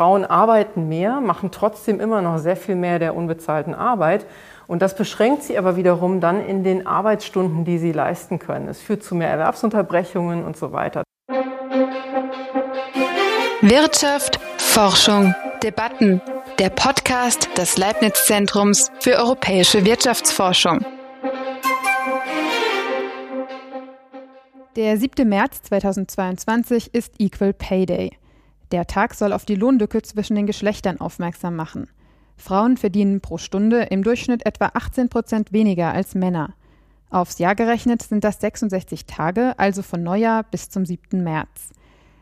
Frauen arbeiten mehr, machen trotzdem immer noch sehr viel mehr der unbezahlten Arbeit. Und das beschränkt sie aber wiederum dann in den Arbeitsstunden, die sie leisten können. Es führt zu mehr Erwerbsunterbrechungen und so weiter. Wirtschaft, Forschung, Debatten. Der Podcast des Leibniz-Zentrums für europäische Wirtschaftsforschung. Der 7. März 2022 ist Equal Pay Day. Der Tag soll auf die Lohnlücke zwischen den Geschlechtern aufmerksam machen. Frauen verdienen pro Stunde im Durchschnitt etwa 18 Prozent weniger als Männer. Aufs Jahr gerechnet sind das 66 Tage, also von Neujahr bis zum 7. März.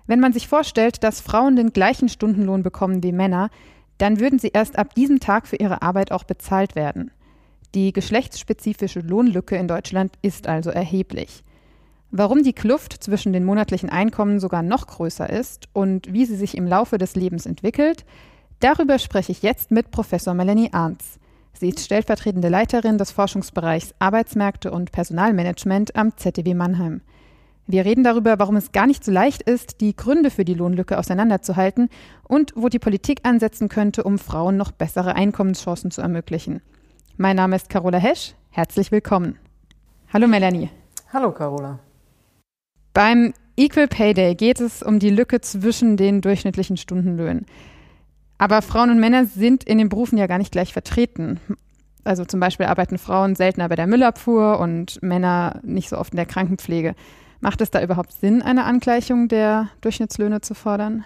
Wenn man sich vorstellt, dass Frauen den gleichen Stundenlohn bekommen wie Männer, dann würden sie erst ab diesem Tag für ihre Arbeit auch bezahlt werden. Die geschlechtsspezifische Lohnlücke in Deutschland ist also erheblich. Warum die Kluft zwischen den monatlichen Einkommen sogar noch größer ist und wie sie sich im Laufe des Lebens entwickelt, darüber spreche ich jetzt mit Professor Melanie Arnz. Sie ist stellvertretende Leiterin des Forschungsbereichs Arbeitsmärkte und Personalmanagement am ZDW Mannheim. Wir reden darüber, warum es gar nicht so leicht ist, die Gründe für die Lohnlücke auseinanderzuhalten und wo die Politik ansetzen könnte, um Frauen noch bessere Einkommenschancen zu ermöglichen. Mein Name ist Carola Hesch. Herzlich willkommen. Hallo Melanie. Hallo Carola. Beim Equal Pay Day geht es um die Lücke zwischen den durchschnittlichen Stundenlöhnen. Aber Frauen und Männer sind in den Berufen ja gar nicht gleich vertreten. Also zum Beispiel arbeiten Frauen seltener bei der Müllabfuhr und Männer nicht so oft in der Krankenpflege. Macht es da überhaupt Sinn, eine Angleichung der Durchschnittslöhne zu fordern?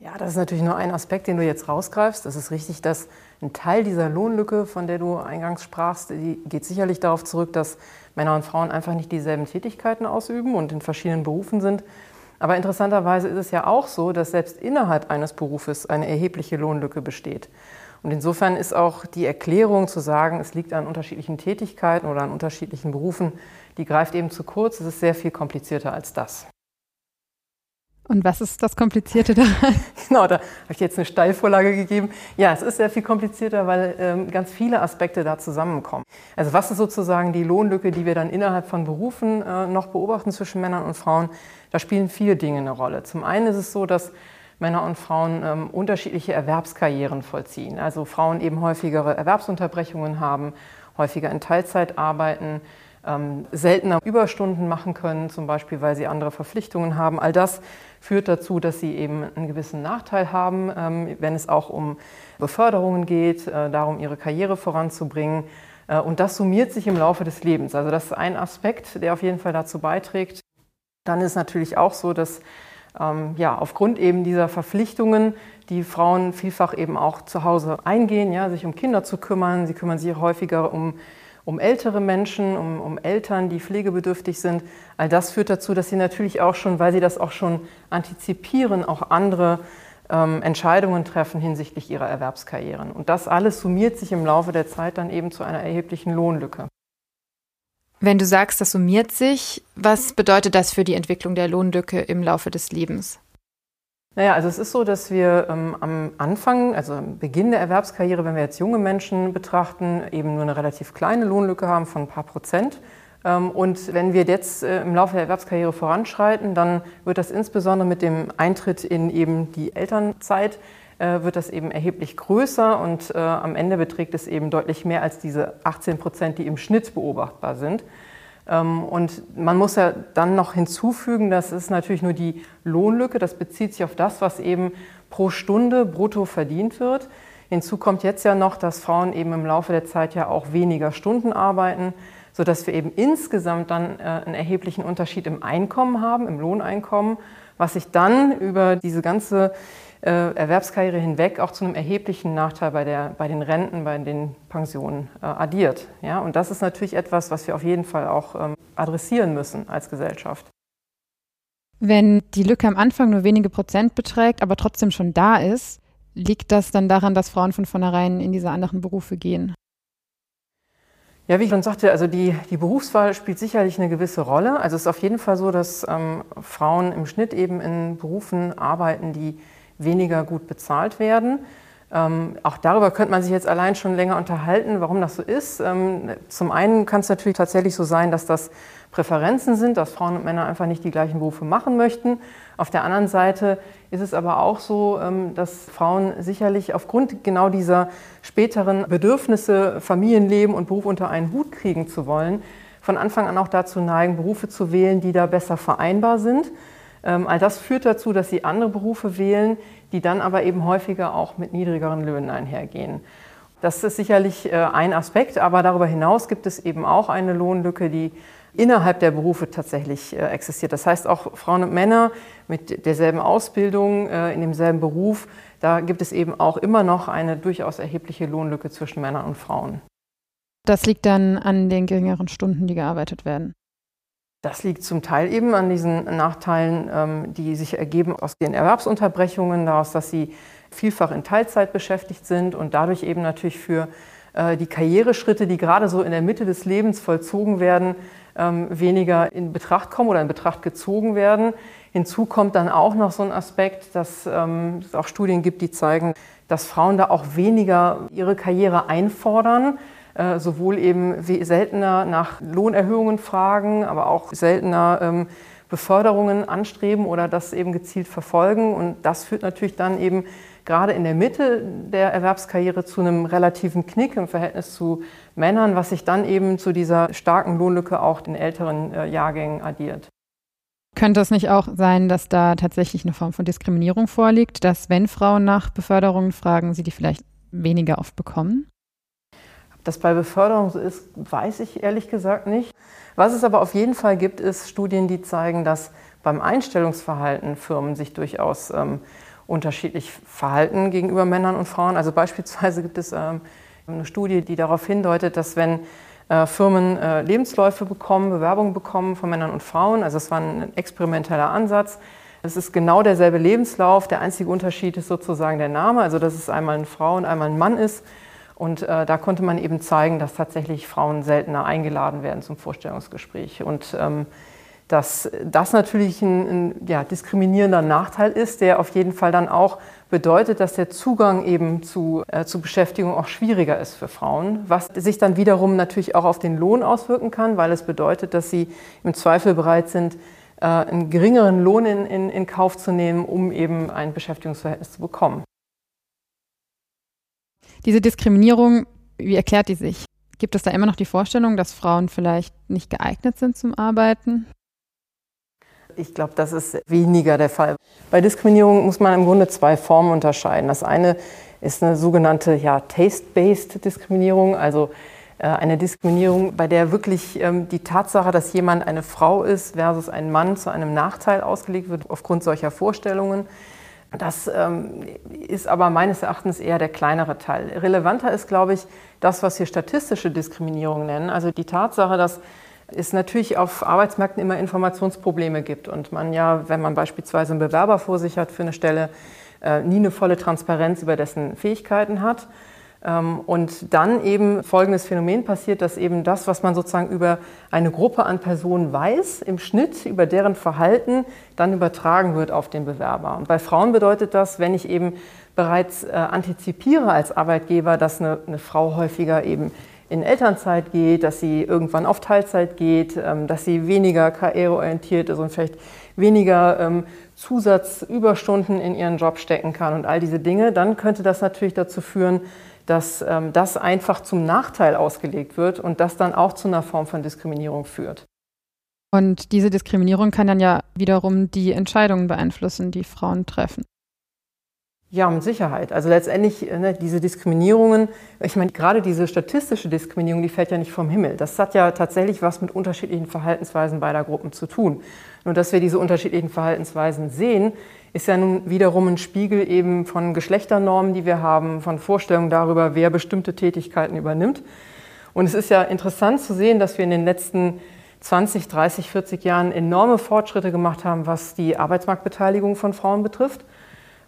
Ja, das ist natürlich nur ein Aspekt, den du jetzt rausgreifst. Es ist richtig, dass ein Teil dieser Lohnlücke, von der du eingangs sprachst, die geht sicherlich darauf zurück, dass Männer und Frauen einfach nicht dieselben Tätigkeiten ausüben und in verschiedenen Berufen sind. Aber interessanterweise ist es ja auch so, dass selbst innerhalb eines Berufes eine erhebliche Lohnlücke besteht. Und insofern ist auch die Erklärung zu sagen, es liegt an unterschiedlichen Tätigkeiten oder an unterschiedlichen Berufen, die greift eben zu kurz. Es ist sehr viel komplizierter als das. Und was ist das Komplizierte daran? genau, da habe ich jetzt eine Steilvorlage gegeben. Ja, es ist sehr viel komplizierter, weil ähm, ganz viele Aspekte da zusammenkommen. Also was ist sozusagen die Lohnlücke, die wir dann innerhalb von Berufen äh, noch beobachten zwischen Männern und Frauen? Da spielen viele Dinge eine Rolle. Zum einen ist es so, dass Männer und Frauen ähm, unterschiedliche Erwerbskarrieren vollziehen. Also Frauen eben häufigere Erwerbsunterbrechungen haben, häufiger in Teilzeit arbeiten, ähm, seltener Überstunden machen können, zum Beispiel weil sie andere Verpflichtungen haben. All das führt dazu, dass sie eben einen gewissen Nachteil haben, ähm, wenn es auch um Beförderungen geht, äh, darum, ihre Karriere voranzubringen. Äh, und das summiert sich im Laufe des Lebens. Also das ist ein Aspekt, der auf jeden Fall dazu beiträgt. Dann ist natürlich auch so, dass ähm, ja, aufgrund eben dieser Verpflichtungen die Frauen vielfach eben auch zu Hause eingehen, ja, sich um Kinder zu kümmern. Sie kümmern sich häufiger um um ältere Menschen, um, um Eltern, die pflegebedürftig sind. All das führt dazu, dass sie natürlich auch schon, weil sie das auch schon antizipieren, auch andere ähm, Entscheidungen treffen hinsichtlich ihrer Erwerbskarrieren. Und das alles summiert sich im Laufe der Zeit dann eben zu einer erheblichen Lohnlücke. Wenn du sagst, das summiert sich, was bedeutet das für die Entwicklung der Lohnlücke im Laufe des Lebens? Naja, also es ist so, dass wir ähm, am Anfang, also am Beginn der Erwerbskarriere, wenn wir jetzt junge Menschen betrachten, eben nur eine relativ kleine Lohnlücke haben von ein paar Prozent. Ähm, und wenn wir jetzt äh, im Laufe der Erwerbskarriere voranschreiten, dann wird das insbesondere mit dem Eintritt in eben die Elternzeit äh, wird das eben erheblich größer und äh, am Ende beträgt es eben deutlich mehr als diese 18 Prozent, die im Schnitt beobachtbar sind. Ähm, und man muss ja dann noch hinzufügen, das ist natürlich nur die Lohnlücke, das bezieht sich auf das, was eben pro Stunde brutto verdient wird. Hinzu kommt jetzt ja noch, dass Frauen eben im Laufe der Zeit ja auch weniger Stunden arbeiten, sodass wir eben insgesamt dann äh, einen erheblichen Unterschied im Einkommen haben, im Lohneinkommen, was sich dann über diese ganze Erwerbskarriere hinweg auch zu einem erheblichen Nachteil bei, der, bei den Renten, bei den Pensionen äh, addiert. Ja? Und das ist natürlich etwas, was wir auf jeden Fall auch ähm, adressieren müssen als Gesellschaft. Wenn die Lücke am Anfang nur wenige Prozent beträgt, aber trotzdem schon da ist, liegt das dann daran, dass Frauen von vornherein in diese anderen Berufe gehen? Ja, wie ich schon sagte, also die, die Berufswahl spielt sicherlich eine gewisse Rolle. Also es ist auf jeden Fall so, dass ähm, Frauen im Schnitt eben in Berufen arbeiten, die weniger gut bezahlt werden. Ähm, auch darüber könnte man sich jetzt allein schon länger unterhalten, warum das so ist. Ähm, zum einen kann es natürlich tatsächlich so sein, dass das Präferenzen sind, dass Frauen und Männer einfach nicht die gleichen Berufe machen möchten. Auf der anderen Seite ist es aber auch so, ähm, dass Frauen sicherlich aufgrund genau dieser späteren Bedürfnisse, Familienleben und Beruf unter einen Hut kriegen zu wollen, von Anfang an auch dazu neigen, Berufe zu wählen, die da besser vereinbar sind. Ähm, all das führt dazu, dass sie andere Berufe wählen, die dann aber eben häufiger auch mit niedrigeren Löhnen einhergehen. Das ist sicherlich äh, ein Aspekt, aber darüber hinaus gibt es eben auch eine Lohnlücke, die innerhalb der Berufe tatsächlich äh, existiert. Das heißt, auch Frauen und Männer mit derselben Ausbildung, äh, in demselben Beruf, da gibt es eben auch immer noch eine durchaus erhebliche Lohnlücke zwischen Männern und Frauen. Das liegt dann an den geringeren Stunden, die gearbeitet werden. Das liegt zum Teil eben an diesen Nachteilen, ähm, die sich ergeben aus den Erwerbsunterbrechungen, daraus, dass sie vielfach in Teilzeit beschäftigt sind und dadurch eben natürlich für äh, die Karriereschritte, die gerade so in der Mitte des Lebens vollzogen werden, ähm, weniger in Betracht kommen oder in Betracht gezogen werden. Hinzu kommt dann auch noch so ein Aspekt, dass ähm, es auch Studien gibt, die zeigen, dass Frauen da auch weniger ihre Karriere einfordern, sowohl eben seltener nach Lohnerhöhungen fragen, aber auch seltener ähm, Beförderungen anstreben oder das eben gezielt verfolgen. Und das führt natürlich dann eben gerade in der Mitte der Erwerbskarriere zu einem relativen Knick im Verhältnis zu Männern, was sich dann eben zu dieser starken Lohnlücke auch in älteren äh, Jahrgängen addiert. Könnte es nicht auch sein, dass da tatsächlich eine Form von Diskriminierung vorliegt, dass wenn Frauen nach Beförderungen fragen, sie die vielleicht weniger oft bekommen? Das bei Beförderung so ist, weiß ich ehrlich gesagt nicht. Was es aber auf jeden Fall gibt, ist Studien, die zeigen, dass beim Einstellungsverhalten Firmen sich durchaus ähm, unterschiedlich verhalten gegenüber Männern und Frauen. Also beispielsweise gibt es ähm, eine Studie, die darauf hindeutet, dass wenn äh, Firmen äh, Lebensläufe bekommen, Bewerbungen bekommen von Männern und Frauen. Also es war ein experimenteller Ansatz. Es ist genau derselbe Lebenslauf. Der einzige Unterschied ist sozusagen der Name, also dass es einmal eine Frau und einmal ein Mann ist. Und äh, da konnte man eben zeigen, dass tatsächlich Frauen seltener eingeladen werden zum Vorstellungsgespräch. Und ähm, dass das natürlich ein, ein ja, diskriminierender Nachteil ist, der auf jeden Fall dann auch bedeutet, dass der Zugang eben zu, äh, zu Beschäftigung auch schwieriger ist für Frauen, was sich dann wiederum natürlich auch auf den Lohn auswirken kann, weil es bedeutet, dass sie im Zweifel bereit sind, äh, einen geringeren Lohn in, in, in Kauf zu nehmen, um eben ein Beschäftigungsverhältnis zu bekommen. Diese Diskriminierung, wie erklärt die sich? Gibt es da immer noch die Vorstellung, dass Frauen vielleicht nicht geeignet sind zum Arbeiten? Ich glaube, das ist weniger der Fall. Bei Diskriminierung muss man im Grunde zwei Formen unterscheiden. Das eine ist eine sogenannte ja, Taste-Based Diskriminierung, also äh, eine Diskriminierung, bei der wirklich ähm, die Tatsache, dass jemand eine Frau ist versus ein Mann zu einem Nachteil ausgelegt wird aufgrund solcher Vorstellungen. Das ähm, ist aber meines Erachtens eher der kleinere Teil. Relevanter ist, glaube ich, das, was wir statistische Diskriminierung nennen. Also die Tatsache, dass es natürlich auf Arbeitsmärkten immer Informationsprobleme gibt und man ja, wenn man beispielsweise einen Bewerber vor sich hat für eine Stelle, äh, nie eine volle Transparenz über dessen Fähigkeiten hat. Ähm, und dann eben folgendes Phänomen passiert, dass eben das, was man sozusagen über eine Gruppe an Personen weiß, im Schnitt über deren Verhalten dann übertragen wird auf den Bewerber. Und bei Frauen bedeutet das, wenn ich eben bereits äh, antizipiere als Arbeitgeber, dass eine, eine Frau häufiger eben in Elternzeit geht, dass sie irgendwann auf Teilzeit geht, ähm, dass sie weniger karriereorientiert ist und vielleicht weniger ähm, Zusatzüberstunden in ihren Job stecken kann und all diese Dinge, dann könnte das natürlich dazu führen, dass ähm, das einfach zum Nachteil ausgelegt wird und das dann auch zu einer Form von Diskriminierung führt. Und diese Diskriminierung kann dann ja wiederum die Entscheidungen beeinflussen, die Frauen treffen. Ja, mit Sicherheit. Also letztendlich ne, diese Diskriminierungen, ich meine, gerade diese statistische Diskriminierung, die fällt ja nicht vom Himmel. Das hat ja tatsächlich was mit unterschiedlichen Verhaltensweisen beider Gruppen zu tun. Nur dass wir diese unterschiedlichen Verhaltensweisen sehen, ist ja nun wiederum ein Spiegel eben von Geschlechternormen, die wir haben, von Vorstellungen darüber, wer bestimmte Tätigkeiten übernimmt. Und es ist ja interessant zu sehen, dass wir in den letzten 20, 30, 40 Jahren enorme Fortschritte gemacht haben, was die Arbeitsmarktbeteiligung von Frauen betrifft.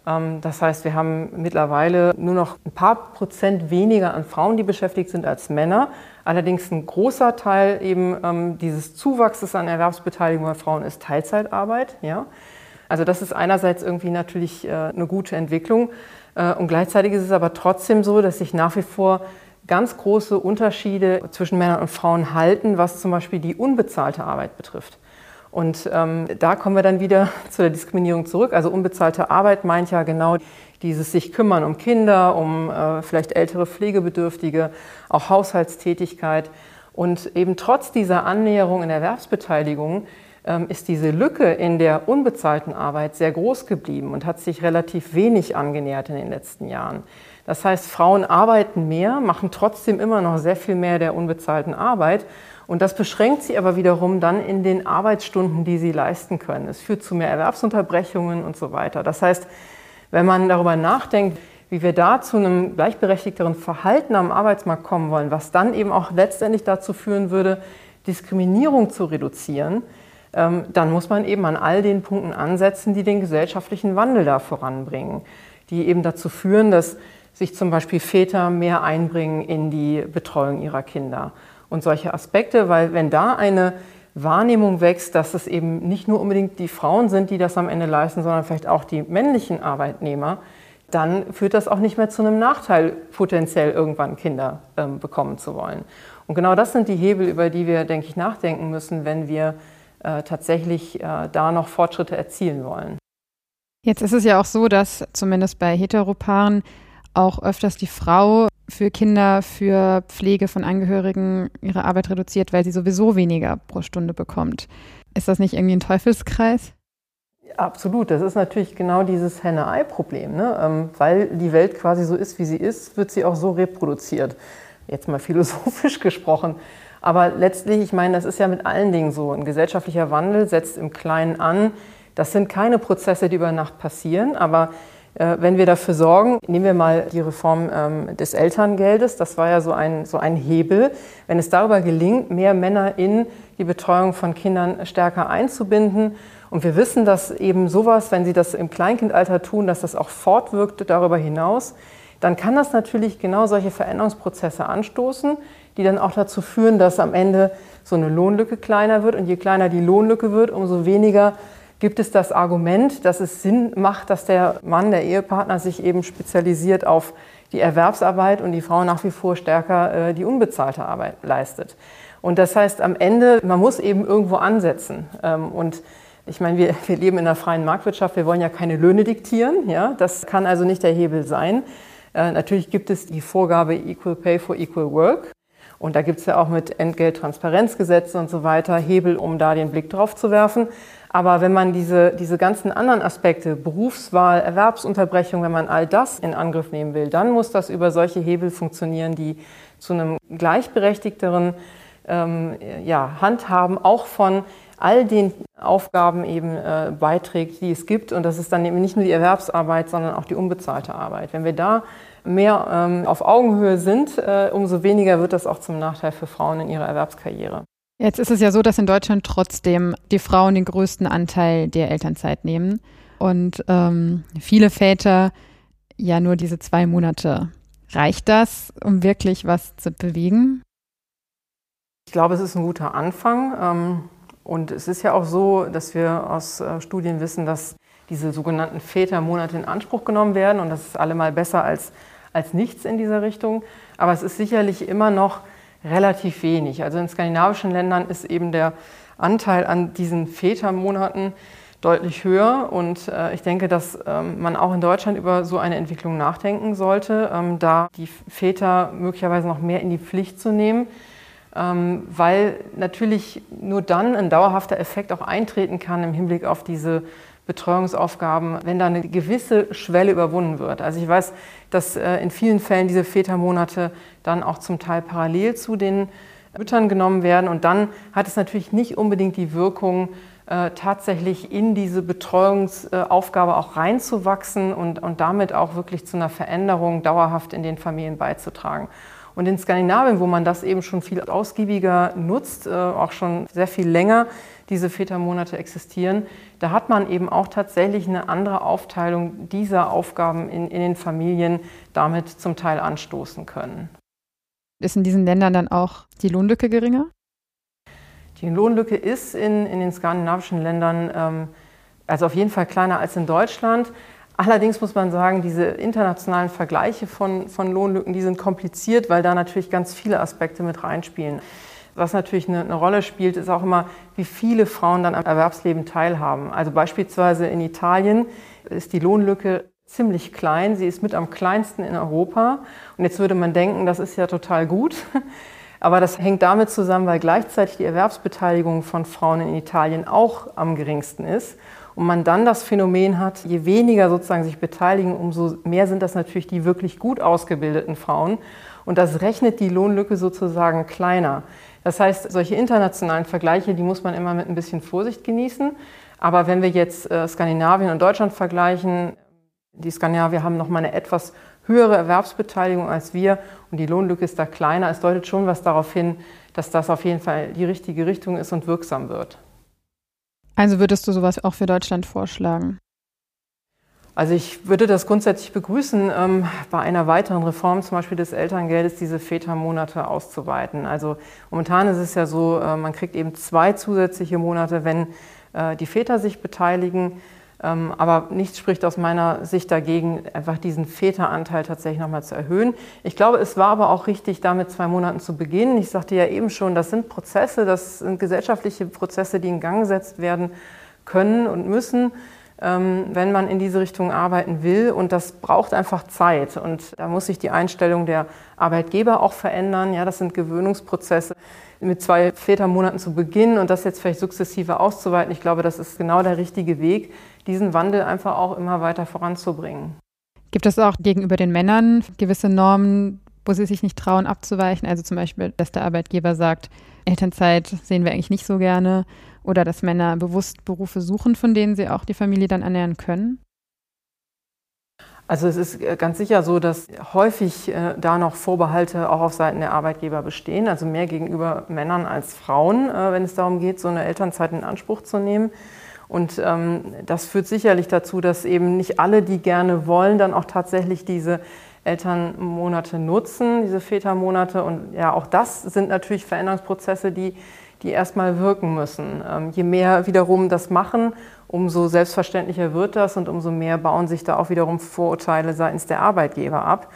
Ähm, das heißt, wir haben mittlerweile nur noch ein paar Prozent weniger an Frauen, die beschäftigt sind, als Männer. Allerdings ein großer Teil eben ähm, dieses Zuwachses an Erwerbsbeteiligung bei Frauen ist Teilzeitarbeit. Ja? Also das ist einerseits irgendwie natürlich äh, eine gute Entwicklung äh, und gleichzeitig ist es aber trotzdem so, dass sich nach wie vor ganz große Unterschiede zwischen Männern und Frauen halten, was zum Beispiel die unbezahlte Arbeit betrifft. Und ähm, da kommen wir dann wieder zu der Diskriminierung zurück. Also unbezahlte Arbeit meint ja genau dieses sich kümmern um Kinder, um äh, vielleicht ältere Pflegebedürftige, auch Haushaltstätigkeit. Und eben trotz dieser Annäherung in Erwerbsbeteiligung ist diese Lücke in der unbezahlten Arbeit sehr groß geblieben und hat sich relativ wenig angenähert in den letzten Jahren. Das heißt, Frauen arbeiten mehr, machen trotzdem immer noch sehr viel mehr der unbezahlten Arbeit. Und das beschränkt sie aber wiederum dann in den Arbeitsstunden, die sie leisten können. Es führt zu mehr Erwerbsunterbrechungen und so weiter. Das heißt, wenn man darüber nachdenkt, wie wir da zu einem gleichberechtigteren Verhalten am Arbeitsmarkt kommen wollen, was dann eben auch letztendlich dazu führen würde, Diskriminierung zu reduzieren, ähm, dann muss man eben an all den Punkten ansetzen, die den gesellschaftlichen Wandel da voranbringen, die eben dazu führen, dass sich zum Beispiel Väter mehr einbringen in die Betreuung ihrer Kinder und solche Aspekte, weil wenn da eine Wahrnehmung wächst, dass es eben nicht nur unbedingt die Frauen sind, die das am Ende leisten, sondern vielleicht auch die männlichen Arbeitnehmer, dann führt das auch nicht mehr zu einem Nachteil, potenziell irgendwann Kinder ähm, bekommen zu wollen. Und genau das sind die Hebel, über die wir, denke ich, nachdenken müssen, wenn wir tatsächlich äh, da noch Fortschritte erzielen wollen. Jetzt ist es ja auch so, dass zumindest bei Heteropaaren auch öfters die Frau für Kinder, für Pflege von Angehörigen ihre Arbeit reduziert, weil sie sowieso weniger pro Stunde bekommt. Ist das nicht irgendwie ein Teufelskreis? Absolut, das ist natürlich genau dieses Henne-Ei-Problem. Ne? Ähm, weil die Welt quasi so ist, wie sie ist, wird sie auch so reproduziert. Jetzt mal philosophisch gesprochen. Aber letztlich, ich meine, das ist ja mit allen Dingen so. Ein gesellschaftlicher Wandel setzt im Kleinen an. Das sind keine Prozesse, die über Nacht passieren, aber äh, wenn wir dafür sorgen, nehmen wir mal die Reform ähm, des Elterngeldes, das war ja so ein, so ein Hebel. Wenn es darüber gelingt, mehr Männer in die Betreuung von Kindern stärker einzubinden, und wir wissen, dass eben sowas, wenn sie das im Kleinkindalter tun, dass das auch fortwirkt darüber hinaus, dann kann das natürlich genau solche Veränderungsprozesse anstoßen, die dann auch dazu führen, dass am Ende so eine Lohnlücke kleiner wird. Und je kleiner die Lohnlücke wird, umso weniger gibt es das Argument, dass es Sinn macht, dass der Mann, der Ehepartner sich eben spezialisiert auf die Erwerbsarbeit und die Frau nach wie vor stärker äh, die unbezahlte Arbeit leistet. Und das heißt am Ende, man muss eben irgendwo ansetzen. Ähm, und ich meine, wir, wir leben in einer freien Marktwirtschaft, wir wollen ja keine Löhne diktieren. Ja? Das kann also nicht der Hebel sein. Äh, natürlich gibt es die Vorgabe Equal Pay for Equal Work. Und da gibt es ja auch mit Entgelttransparenzgesetzen und so weiter Hebel, um da den Blick drauf zu werfen. Aber wenn man diese, diese ganzen anderen Aspekte, Berufswahl, Erwerbsunterbrechung, wenn man all das in Angriff nehmen will, dann muss das über solche Hebel funktionieren, die zu einem gleichberechtigteren ähm, ja, Handhaben auch von all den Aufgaben eben äh, beiträgt, die es gibt. Und das ist dann eben nicht nur die Erwerbsarbeit, sondern auch die unbezahlte Arbeit. Wenn wir da mehr ähm, auf Augenhöhe sind, äh, umso weniger wird das auch zum Nachteil für Frauen in ihrer Erwerbskarriere. Jetzt ist es ja so, dass in Deutschland trotzdem die Frauen den größten Anteil der Elternzeit nehmen und ähm, viele Väter ja nur diese zwei Monate. Reicht das, um wirklich was zu bewegen? Ich glaube, es ist ein guter Anfang. Ähm, und es ist ja auch so, dass wir aus äh, Studien wissen, dass diese sogenannten Vätermonate in Anspruch genommen werden. Und das ist allemal besser als, als nichts in dieser Richtung. Aber es ist sicherlich immer noch relativ wenig. Also in skandinavischen Ländern ist eben der Anteil an diesen Vätermonaten deutlich höher. Und äh, ich denke, dass ähm, man auch in Deutschland über so eine Entwicklung nachdenken sollte, ähm, da die Väter möglicherweise noch mehr in die Pflicht zu nehmen, ähm, weil natürlich nur dann ein dauerhafter Effekt auch eintreten kann im Hinblick auf diese Betreuungsaufgaben, wenn da eine gewisse Schwelle überwunden wird. Also ich weiß, dass äh, in vielen Fällen diese Vätermonate dann auch zum Teil parallel zu den Müttern genommen werden. Und dann hat es natürlich nicht unbedingt die Wirkung, äh, tatsächlich in diese Betreuungsaufgabe auch reinzuwachsen und, und damit auch wirklich zu einer Veränderung dauerhaft in den Familien beizutragen. Und in Skandinavien, wo man das eben schon viel ausgiebiger nutzt, äh, auch schon sehr viel länger diese Vätermonate existieren, da hat man eben auch tatsächlich eine andere Aufteilung dieser Aufgaben in, in den Familien damit zum Teil anstoßen können. Ist in diesen Ländern dann auch die Lohnlücke geringer? Die Lohnlücke ist in, in den skandinavischen Ländern ähm, Also auf jeden Fall kleiner als in Deutschland. Allerdings muss man sagen, diese internationalen Vergleiche von, von Lohnlücken, die sind kompliziert, weil da natürlich ganz viele Aspekte mit reinspielen. Was natürlich eine, eine, Rolle spielt, ist auch immer, wie viele Frauen dann am Erwerbsleben teilhaben. Also beispielsweise in Italien ist die Lohnlücke ziemlich klein. Sie ist mit am kleinsten in Europa. Und jetzt würde man denken, das ist ja total gut. Aber das hängt damit zusammen, weil gleichzeitig die Erwerbsbeteiligung von Frauen in Italien auch am geringsten ist. Und man dann das Phänomen hat, je weniger sozusagen sich beteiligen, umso mehr sind das natürlich die wirklich gut ausgebildeten Frauen. Und das rechnet die Lohnlücke sozusagen kleiner. Das heißt, solche internationalen Vergleiche, die muss man immer mit ein bisschen Vorsicht genießen. Aber wenn wir jetzt äh, Skandinavien und Deutschland vergleichen, die Skandinavier haben noch mal eine etwas höhere Erwerbsbeteiligung als wir und die Lohnlücke ist da kleiner. Es deutet schon was darauf hin, dass das auf jeden Fall die richtige Richtung ist und wirksam wird. Also würdest du sowas auch für Deutschland vorschlagen? Also ich würde das grundsätzlich begrüßen, ähm, bei einer weiteren Reform zum Beispiel des Elterngeldes diese Vätermonate auszuweiten. Also momentan ist es ja so, äh, man kriegt eben zwei zusätzliche Monate, wenn äh, die Väter sich beteiligen. Ähm, aber nichts spricht aus meiner Sicht dagegen, einfach diesen Väteranteil tatsächlich nochmal zu erhöhen. Ich glaube, es war aber auch richtig, damit zwei Monaten zu beginnen. Ich sagte ja eben schon, das sind Prozesse, das sind gesellschaftliche Prozesse, die in Gang gesetzt werden können und müssen, ähm, wenn man in diese Richtung arbeiten will. Und das braucht einfach Zeit. Und da muss sich die Einstellung der Arbeitgeber auch verändern. Ja, das sind Gewöhnungsprozesse mit zwei Vätermonaten zu beginnen und das jetzt vielleicht sukzessive auszuweiten. Ich glaube, das ist genau der richtige Weg, diesen Wandel einfach auch immer weiter voranzubringen. Gibt es auch gegenüber den Männern gewisse Normen, wo sie sich nicht trauen abzuweichen? Also zum Beispiel, dass der Arbeitgeber sagt, Elternzeit sehen wir eigentlich nicht so gerne oder dass Männer bewusst Berufe suchen, von denen sie auch die Familie dann ernähren können? Also es ist äh, ganz sicher so, dass häufig äh, da noch Vorbehalte auch auf Seiten der Arbeitgeber bestehen, also mehr gegenüber Männern als Frauen, äh, wenn es darum geht, so eine Elternzeit in Anspruch zu nehmen. Und ähm, das führt sicherlich dazu, dass eben nicht alle, die gerne wollen, dann auch tatsächlich diese Elternmonate nutzen, diese Vätermonate. Und ja, auch das sind natürlich Veränderungsprozesse, die, die erstmal wirken müssen. Ähm, je mehr wiederum das machen, umso selbstverständlicher wird das und umso mehr bauen sich da auch wiederum Vorurteile seitens der Arbeitgeber ab.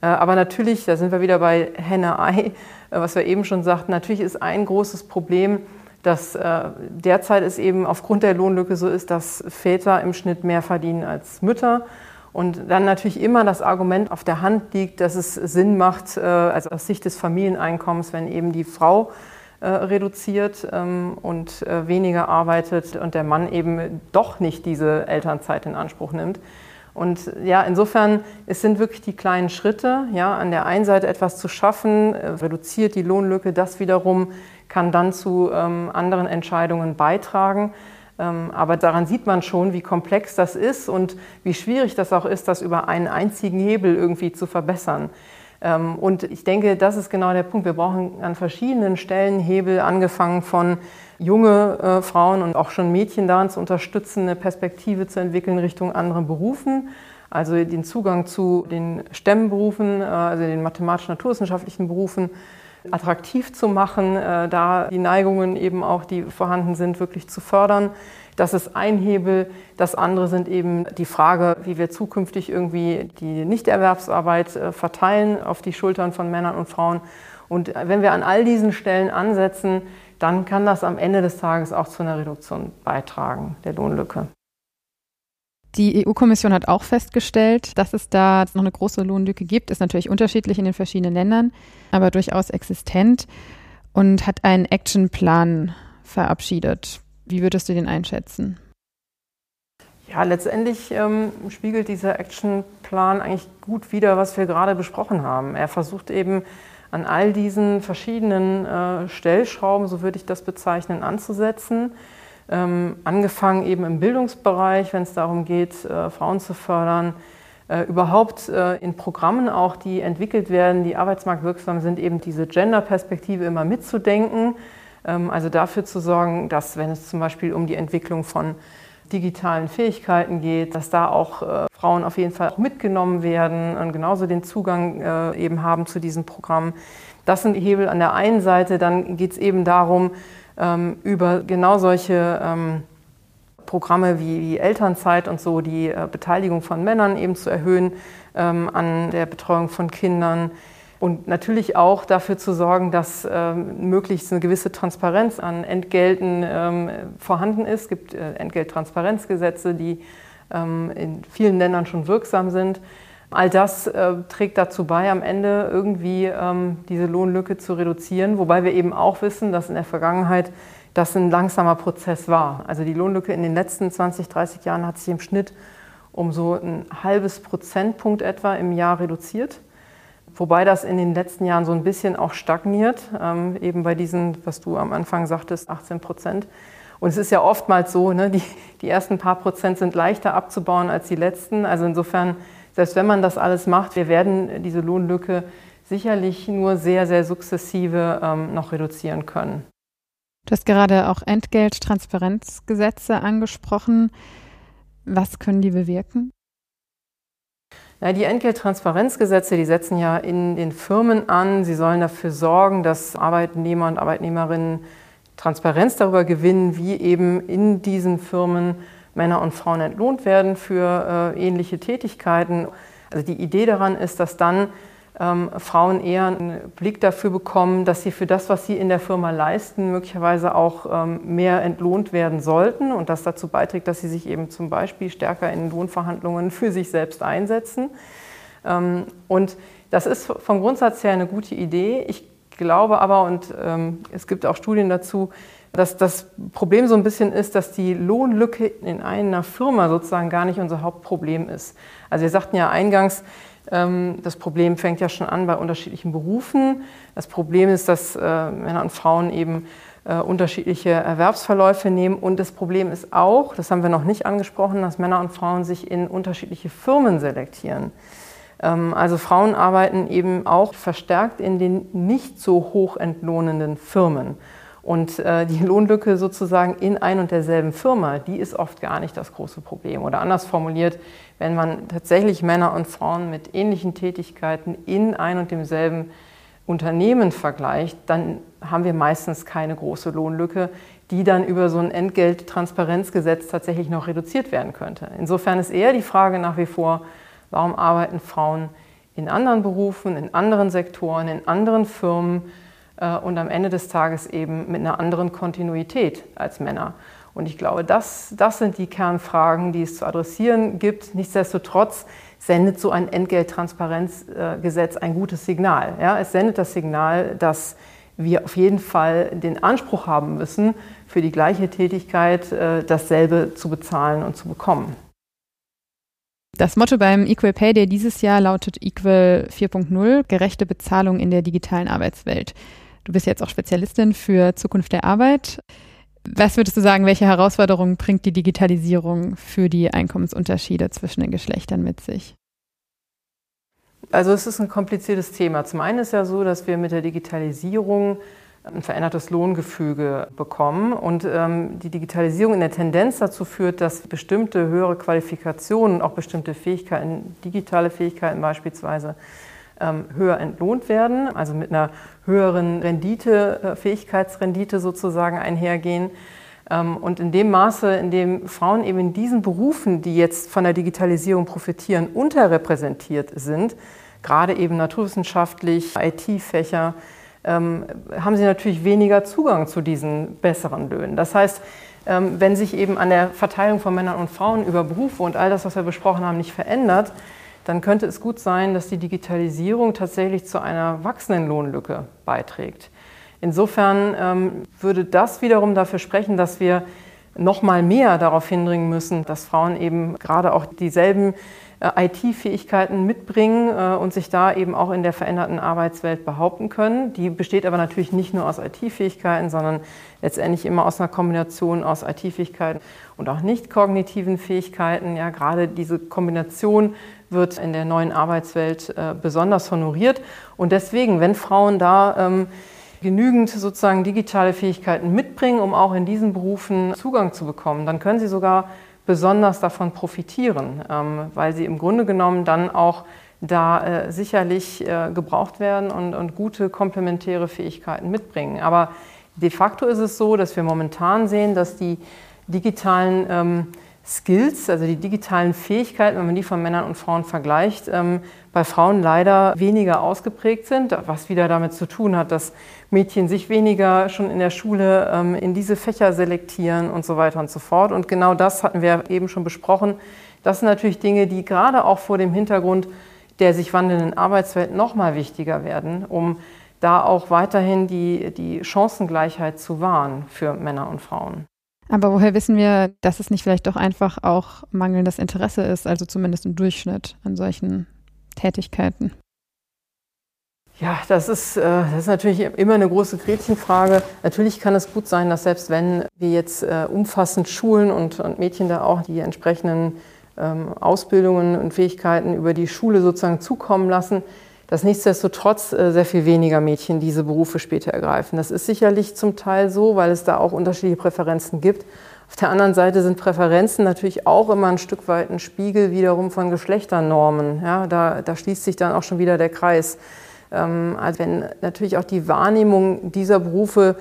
Äh, aber natürlich, da sind wir wieder bei Henne-Ei, äh, was wir eben schon sagten, natürlich ist ein großes Problem, dass äh, derzeit es eben aufgrund der Lohnlücke so ist, dass Väter im Schnitt mehr verdienen als Mütter. Und dann natürlich immer das Argument auf der Hand liegt, dass es Sinn macht, also aus Sicht des Familieneinkommens, wenn eben die Frau äh, reduziert ähm, und äh, weniger arbeitet und der Mann eben doch nicht diese Elternzeit in Anspruch nimmt. Und ja, insofern, es sind wirklich die kleinen Schritte, ja, an der einen Seite etwas zu schaffen, äh, reduziert die Lohnlücke, das wiederum kann dann zu ähm, anderen Entscheidungen beitragen. Ähm, aber daran sieht man schon, wie komplex das ist und wie schwierig das auch ist, das über einen einzigen Hebel irgendwie zu verbessern. Ähm, und ich denke, das ist genau der Punkt. Wir brauchen an verschiedenen Stellen Hebel, angefangen von junge äh, Frauen und auch schon Mädchen daran zu unterstützen, eine Perspektive zu entwickeln Richtung anderen Berufen. Also den Zugang zu den STEM-Berufen, äh, also den mathematisch-naturwissenschaftlichen Berufen, attraktiv zu machen, äh, da die Neigungen eben auch, die vorhanden sind, wirklich zu fördern. Das ist ein Hebel. Das andere sind eben die Frage, wie wir zukünftig irgendwie die Nichterwerbsarbeit äh, verteilen auf die Schultern von Männern und Frauen. Und wenn wir an all diesen Stellen ansetzen, dann kann das am Ende des Tages auch zu einer Reduktion beitragen der Lohnlücke. Die EU-Kommission hat auch festgestellt, dass es da noch eine große Lohnlücke gibt. Ist natürlich unterschiedlich in den verschiedenen Ländern, aber durchaus existent und hat einen Actionplan verabschiedet. Wie würdest du den einschätzen? Ja, letztendlich ähm, spiegelt dieser Actionplan eigentlich gut wider, was wir gerade besprochen haben. Er versucht eben an all diesen verschiedenen äh, Stellschrauben, so würde ich das bezeichnen, anzusetzen. Ähm, angefangen eben im Bildungsbereich, wenn es darum geht, äh, Frauen zu fördern, äh, überhaupt äh, in Programmen auch, die entwickelt werden, die arbeitsmarktwirksam sind, eben diese Gender-Perspektive immer mitzudenken ähm, also dafür zu sorgen, dass wenn es zum Beispiel um die Entwicklung von digitalen Fähigkeiten geht, dass da auch äh, Frauen auf jeden Fall auch mitgenommen werden und genauso den Zugang äh, eben haben zu diesen Programmen. Das sind die Hebel an der einen Seite. Dann geht es eben darum, ähm, über genau solche ähm, Programme wie, wie, Elternzeit und so, die äh, Beteiligung von Männern eben zu erhöhen ähm, an der Betreuung von Kindern. Und natürlich auch dafür zu sorgen, dass ähm, möglichst eine gewisse Transparenz an Entgelten ähm, vorhanden ist. Es gibt äh, Entgelttransparenzgesetze, die ähm, in vielen Ländern schon wirksam sind. All das äh, trägt dazu bei, am Ende irgendwie ähm, diese Lohnlücke zu reduzieren, wobei wir eben auch wissen, dass in der Vergangenheit das ein langsamer Prozess war. Also die Lohnlücke in den letzten 20, 30 Jahren hat sich im Schnitt um so ein halbes Prozentpunkt etwa im Jahr reduziert. Wobei das in den letzten Jahren so ein bisschen auch stagniert, ähm, eben bei diesen, was du am Anfang sagtest, 18 Prozent. Und es ist ja oftmals so, ne, die, die ersten paar Prozent sind leichter abzubauen als die letzten. Also insofern, selbst wenn man das alles macht, wir werden diese Lohnlücke sicherlich nur sehr, sehr sukzessive ähm, noch reduzieren können. Du hast gerade auch Entgelttransparenzgesetze angesprochen. Was können die bewirken? Ja, die Entgelttransparenzgesetze, die setzen ja in den Firmen an. Sie sollen dafür sorgen, dass Arbeitnehmer und Arbeitnehmerinnen Transparenz darüber gewinnen, wie eben in diesen Firmen Männer und Frauen entlohnt werden für äh, ähnliche Tätigkeiten. Also die Idee daran ist, dass dann ähm, Frauen eher einen Blick dafür bekommen, dass sie für das, was sie in der Firma leisten, möglicherweise auch ähm, mehr entlohnt werden sollten und das dazu beiträgt, dass sie sich eben zum Beispiel stärker in Lohnverhandlungen für sich selbst einsetzen. Ähm, und das ist vom Grundsatz her eine gute Idee. Ich glaube aber, und ähm, es gibt auch Studien dazu, dass das Problem so ein bisschen ist, dass die Lohnlücke in einer Firma sozusagen gar nicht unser Hauptproblem ist. Also wir sagten ja eingangs, ähm, das Problem fängt ja schon an bei unterschiedlichen Berufen. Das Problem ist, dass äh, Männer und Frauen eben äh, unterschiedliche Erwerbsverläufe nehmen. Und das Problem ist auch, das haben wir noch nicht angesprochen, dass Männer und Frauen sich in unterschiedliche Firmen selektieren. Ähm, also Frauen arbeiten eben auch verstärkt in den nicht so hoch entlohnenden Firmen. Und äh, die Lohnlücke sozusagen in ein und derselben Firma, die ist oft gar nicht das große Problem. Oder anders formuliert, wenn man tatsächlich Männer und Frauen mit ähnlichen Tätigkeiten in ein und demselben Unternehmen vergleicht, dann haben wir meistens keine große Lohnlücke, die dann über so ein Entgelttransparenzgesetz tatsächlich noch reduziert werden könnte. Insofern ist eher die Frage nach wie vor, warum arbeiten Frauen in anderen Berufen, in anderen Sektoren, in anderen Firmen, und am Ende des Tages eben mit einer anderen Kontinuität als Männer. Und ich glaube, das, das sind die Kernfragen, die es zu adressieren gibt. Nichtsdestotrotz sendet so ein Entgelttransparenzgesetz ein gutes Signal. Ja, es sendet das Signal, dass wir auf jeden Fall den Anspruch haben müssen, für die gleiche Tätigkeit äh, dasselbe zu bezahlen und zu bekommen. Das Motto beim Equal Pay Day dieses Jahr lautet Equal 4.0, gerechte Bezahlung in der digitalen Arbeitswelt. Du bist jetzt auch Spezialistin für Zukunft der Arbeit. Was würdest du sagen, welche Herausforderungen bringt die Digitalisierung für die Einkommensunterschiede zwischen den Geschlechtern mit sich? Also es ist ein kompliziertes Thema. Zum einen ist ja so, dass wir mit der Digitalisierung ein verändertes Lohngefüge bekommen und ähm, die Digitalisierung in der Tendenz dazu führt, dass bestimmte höhere Qualifikationen, auch bestimmte Fähigkeiten, digitale Fähigkeiten beispielsweise, höher entlohnt werden, also mit einer höheren Rendite, äh, Fähigkeitsrendite sozusagen einhergehen. Ähm, und in dem Maße, in dem Frauen eben in diesen Berufen, die jetzt von der Digitalisierung profitieren, unterrepräsentiert sind, gerade eben naturwissenschaftlich, IT-Fächer, ähm, haben sie natürlich weniger Zugang zu diesen besseren Löhnen. Das heißt, wenn sich eben an der Verteilung von Männern und Frauen über Berufe und all das, was wir besprochen haben, nicht verändert, dann könnte es gut sein, dass die Digitalisierung tatsächlich zu einer wachsenden Lohnlücke beiträgt. Insofern ähm, würde das wiederum dafür sprechen, dass wir noch mal mehr darauf hindringen müssen, dass Frauen eben gerade auch dieselben äh, IT-Fähigkeiten mitbringen äh, und sich da eben auch in der veränderten Arbeitswelt behaupten können. Die besteht aber natürlich nicht nur aus IT-Fähigkeiten, sondern letztendlich immer aus einer Kombination aus IT-Fähigkeiten und auch nicht kognitiven Fähigkeiten. Ja, gerade diese Kombination wird in der neuen Arbeitswelt äh, besonders honoriert. Und deswegen, wenn Frauen da ähm, genügend sozusagen digitale Fähigkeiten mitbringen, um auch in diesen Berufen Zugang zu bekommen, dann können sie sogar besonders davon profitieren, ähm, weil sie im Grunde genommen dann auch da äh, sicherlich äh, gebraucht werden und, und gute komplementäre Fähigkeiten mitbringen. Aber de facto ist es so, dass wir momentan sehen, dass die digitalen ähm, Skills, also die digitalen Fähigkeiten, wenn man die von Männern und Frauen vergleicht, ähm, bei Frauen leider weniger ausgeprägt sind, was wieder damit zu tun hat, dass Mädchen sich weniger schon in der Schule ähm, in diese Fächer selektieren und so weiter und so fort. Und genau das hatten wir eben schon besprochen. Das sind natürlich Dinge, die gerade auch vor dem Hintergrund der sich wandelnden Arbeitswelt noch mal wichtiger werden, um da auch weiterhin die, die Chancengleichheit zu wahren für Männer und Frauen. Aber woher wissen wir, dass es nicht vielleicht doch einfach auch mangelndes Interesse ist, also zumindest im Durchschnitt an solchen Tätigkeiten? Ja, das ist, äh, das ist natürlich immer eine große Gretchenfrage. Natürlich kann es gut sein, dass selbst wenn wir jetzt äh, umfassend schulen und, und Mädchen da auch die entsprechenden ähm, Ausbildungen und Fähigkeiten über die Schule sozusagen zukommen lassen, dass nichtsdestotrotz äh, sehr viel weniger Mädchen diese Berufe später ergreifen. Das ist sicherlich zum Teil so, weil es da auch unterschiedliche Präferenzen gibt. Auf der anderen Seite sind Präferenzen natürlich auch immer ein Stück weit ein Spiegel wiederum von Geschlechternormen. Ja, da, da schließt sich dann auch schon wieder der Kreis. Ähm, also wenn natürlich auch die Wahrnehmung dieser Berufe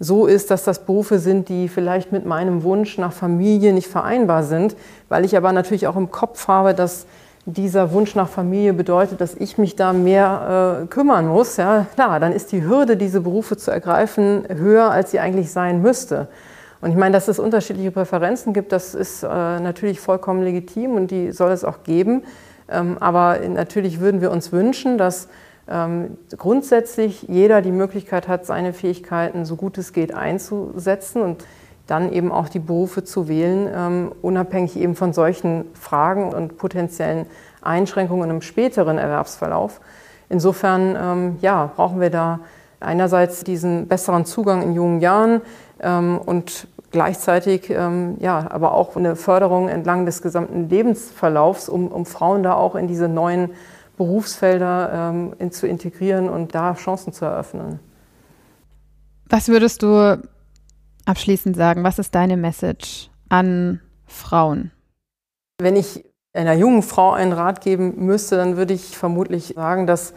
so ist, dass das Berufe sind, die vielleicht mit meinem Wunsch nach Familie nicht vereinbar sind, weil ich aber natürlich auch im Kopf habe, dass dieser Wunsch nach Familie bedeutet, dass ich mich da mehr äh, kümmern muss, ja, klar, dann ist die Hürde, diese Berufe zu ergreifen, höher, als sie eigentlich sein müsste. Und ich meine, dass es unterschiedliche Präferenzen gibt, das ist äh, natürlich vollkommen legitim und die soll es auch geben. Ähm, aber natürlich würden wir uns wünschen, dass ähm, grundsätzlich jeder die Möglichkeit hat, seine Fähigkeiten so gut es geht einzusetzen und dann eben auch die Berufe zu wählen, ähm, unabhängig eben von solchen Fragen und potenziellen Einschränkungen im späteren Erwerbsverlauf. Insofern ähm, ja, brauchen wir da einerseits diesen besseren Zugang in jungen Jahren ähm, und gleichzeitig ja, aber auch eine Förderung entlang des gesamten Lebensverlaufs, um, um Frauen da auch in diese neuen Berufsfelder zu integrieren und da Chancen zu eröffnen. Was würdest du abschließend sagen? Was ist deine Message an Frauen? Wenn ich einer jungen Frau einen Rat geben müsste, dann würde ich vermutlich sagen, dass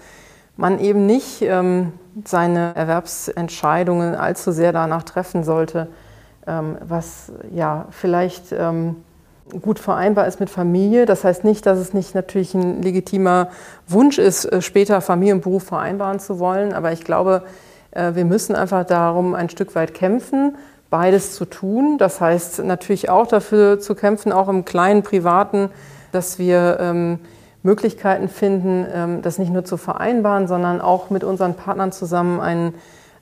man eben nicht ähm, seine Erwerbsentscheidungen allzu sehr danach treffen sollte, ähm, was ja vielleicht ähm, gut vereinbar ist mit Familie. Das heißt nicht, dass es nicht natürlich ein legitimer Wunsch ist, äh, später Familie und Beruf vereinbaren zu wollen. Aber ich glaube, äh, wir müssen einfach darum ein Stück weit kämpfen, beides zu tun. Das heißt natürlich auch dafür zu kämpfen, auch im kleinen Privaten, dass wir ähm, Möglichkeiten finden, ähm, das nicht nur zu vereinbaren, sondern auch mit unseren Partnern zusammen einen,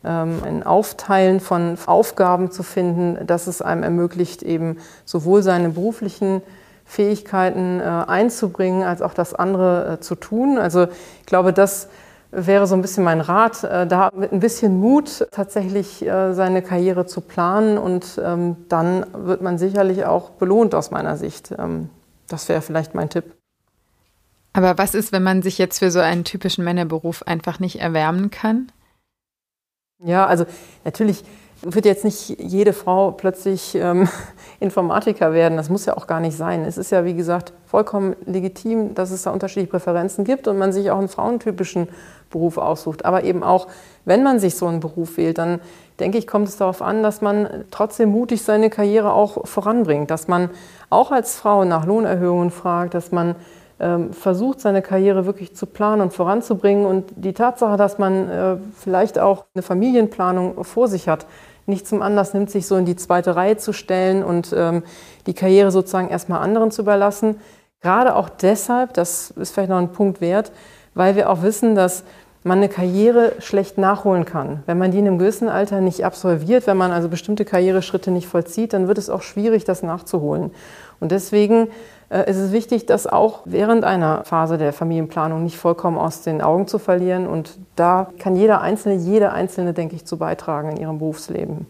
ähm, ein Aufteilen von Aufgaben zu finden, dass es einem ermöglicht, eben sowohl seine beruflichen Fähigkeiten äh, einzubringen, als auch das andere äh, zu tun. Also ich glaube, das wäre so ein bisschen mein Rat, äh, da mit ein bisschen Mut tatsächlich äh, seine Karriere zu planen und ähm, dann wird man sicherlich auch belohnt aus meiner Sicht. Ähm, das wäre vielleicht mein Tipp. Aber was ist, wenn man sich jetzt für so einen typischen Männerberuf einfach nicht erwärmen kann? Ja, also natürlich wird jetzt nicht jede Frau plötzlich ähm, Informatiker werden. Das muss ja auch gar nicht sein. Es ist ja, wie gesagt, vollkommen legitim, dass es da unterschiedliche Präferenzen gibt und man sich auch einen frauentypischen Beruf aussucht. Aber eben auch, wenn man sich so einen Beruf wählt, dann denke ich, kommt es darauf an, dass man trotzdem mutig seine Karriere auch voranbringt, dass man auch als Frau nach Lohnerhöhungen fragt, dass man ähm, versucht, seine Karriere wirklich zu planen und voranzubringen. Und die Tatsache, dass man äh, vielleicht auch eine Familienplanung vor sich hat, nicht zum Anlass nimmt, sich so in die zweite Reihe zu stellen und ähm, die Karriere sozusagen erstmal anderen zu überlassen. Gerade auch deshalb, das ist vielleicht noch ein Punkt wert, weil wir auch wissen, dass man eine Karriere schlecht nachholen kann. Wenn man die in einem gewissen Alter nicht absolviert, wenn man also bestimmte Karriereschritte nicht vollzieht, dann wird es auch schwierig, das nachzuholen. Und deswegen äh, ist es wichtig, das auch während einer Phase der Familienplanung nicht vollkommen aus den Augen zu verlieren. Und da kann jeder Einzelne, jede Einzelne, denke ich, zu beitragen in ihrem Berufsleben.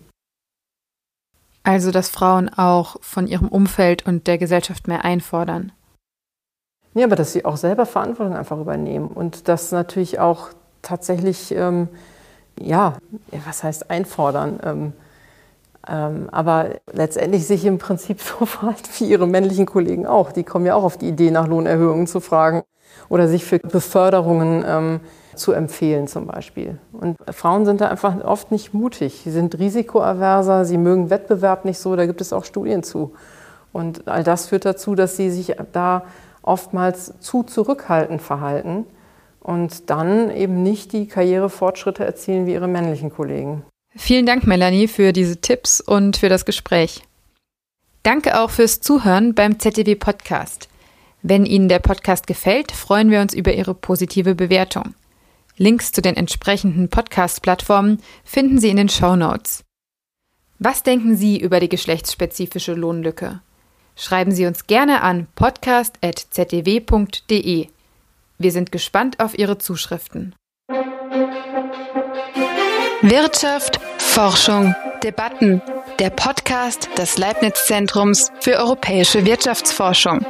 Also, dass Frauen auch von ihrem Umfeld und der Gesellschaft mehr einfordern. Ja, aber dass sie auch selber Verantwortung einfach übernehmen und das natürlich auch tatsächlich, ähm, ja, was heißt einfordern? Ähm, ähm, aber letztendlich sich im Prinzip so verhalten wie ihre männlichen Kollegen auch. Die kommen ja auch auf die Idee, nach Lohnerhöhungen zu fragen. oder sich für Beförderungen ähm, zu empfehlen zum Beispiel. Und Frauen sind da einfach oft nicht mutig. Sie sind risikoaverser, sie mögen Wettbewerb nicht so, da gibt es auch Studien zu. Und all das führt dazu, dass sie sich da oftmals zu zurückhaltend verhalten und dann eben nicht die Karrierefortschritte erzielen wie ihre männlichen Kollegen. Vielen Dank, Melanie, für diese Tipps und für das Gespräch. Danke auch fürs Zuhören beim ZDW Podcast. Wenn Ihnen der Podcast gefällt, freuen wir uns über Ihre positive Bewertung. Links zu den entsprechenden Podcast-Plattformen finden Sie in den Show Notes. Was denken Sie über die geschlechtsspezifische Lohnlücke? Schreiben Sie uns gerne an podcast.zdw.de. Wir sind gespannt auf Ihre Zuschriften. Wirtschaft, Forschung, Debatten. Der Podcast des Leibniz Zentrums für europäische Wirtschaftsforschung.